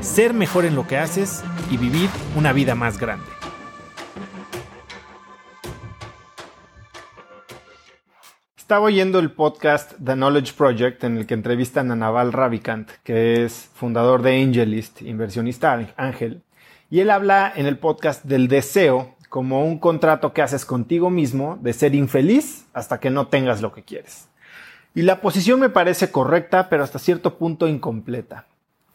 ser mejor en lo que haces y vivir una vida más grande. Estaba oyendo el podcast The Knowledge Project en el que entrevistan a Naval Ravikant, que es fundador de Angelist, inversionista ángel, y él habla en el podcast del deseo como un contrato que haces contigo mismo de ser infeliz hasta que no tengas lo que quieres. Y la posición me parece correcta, pero hasta cierto punto incompleta.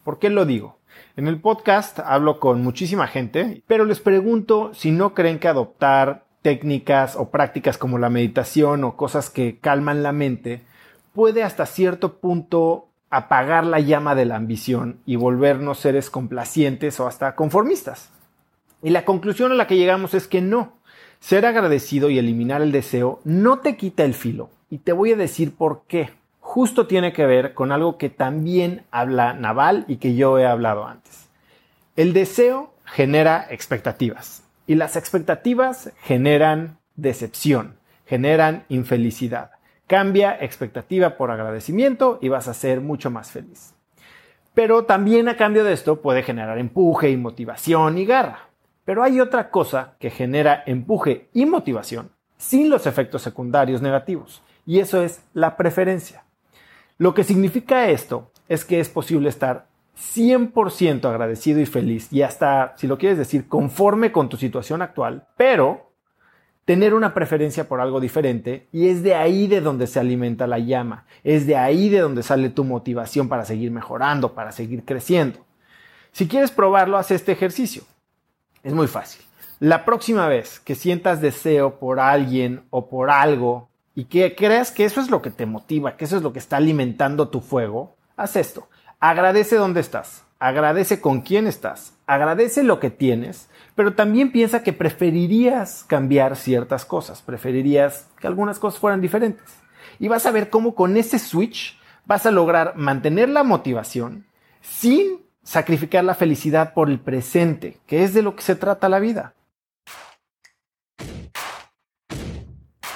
¿Por qué lo digo? En el podcast hablo con muchísima gente, pero les pregunto si no creen que adoptar técnicas o prácticas como la meditación o cosas que calman la mente puede hasta cierto punto apagar la llama de la ambición y volvernos seres complacientes o hasta conformistas. Y la conclusión a la que llegamos es que no. Ser agradecido y eliminar el deseo no te quita el filo. Y te voy a decir por qué. Justo tiene que ver con algo que también habla Naval y que yo he hablado antes. El deseo genera expectativas. Y las expectativas generan decepción, generan infelicidad. Cambia expectativa por agradecimiento y vas a ser mucho más feliz. Pero también a cambio de esto puede generar empuje y motivación y garra. Pero hay otra cosa que genera empuje y motivación sin los efectos secundarios negativos, y eso es la preferencia. Lo que significa esto es que es posible estar 100% agradecido y feliz y hasta, si lo quieres decir, conforme con tu situación actual, pero tener una preferencia por algo diferente y es de ahí de donde se alimenta la llama, es de ahí de donde sale tu motivación para seguir mejorando, para seguir creciendo. Si quieres probarlo, haz este ejercicio. Es muy fácil. La próxima vez que sientas deseo por alguien o por algo y que creas que eso es lo que te motiva, que eso es lo que está alimentando tu fuego, haz esto. Agradece dónde estás, agradece con quién estás, agradece lo que tienes, pero también piensa que preferirías cambiar ciertas cosas, preferirías que algunas cosas fueran diferentes. Y vas a ver cómo con ese switch vas a lograr mantener la motivación sin sacrificar la felicidad por el presente, que es de lo que se trata la vida.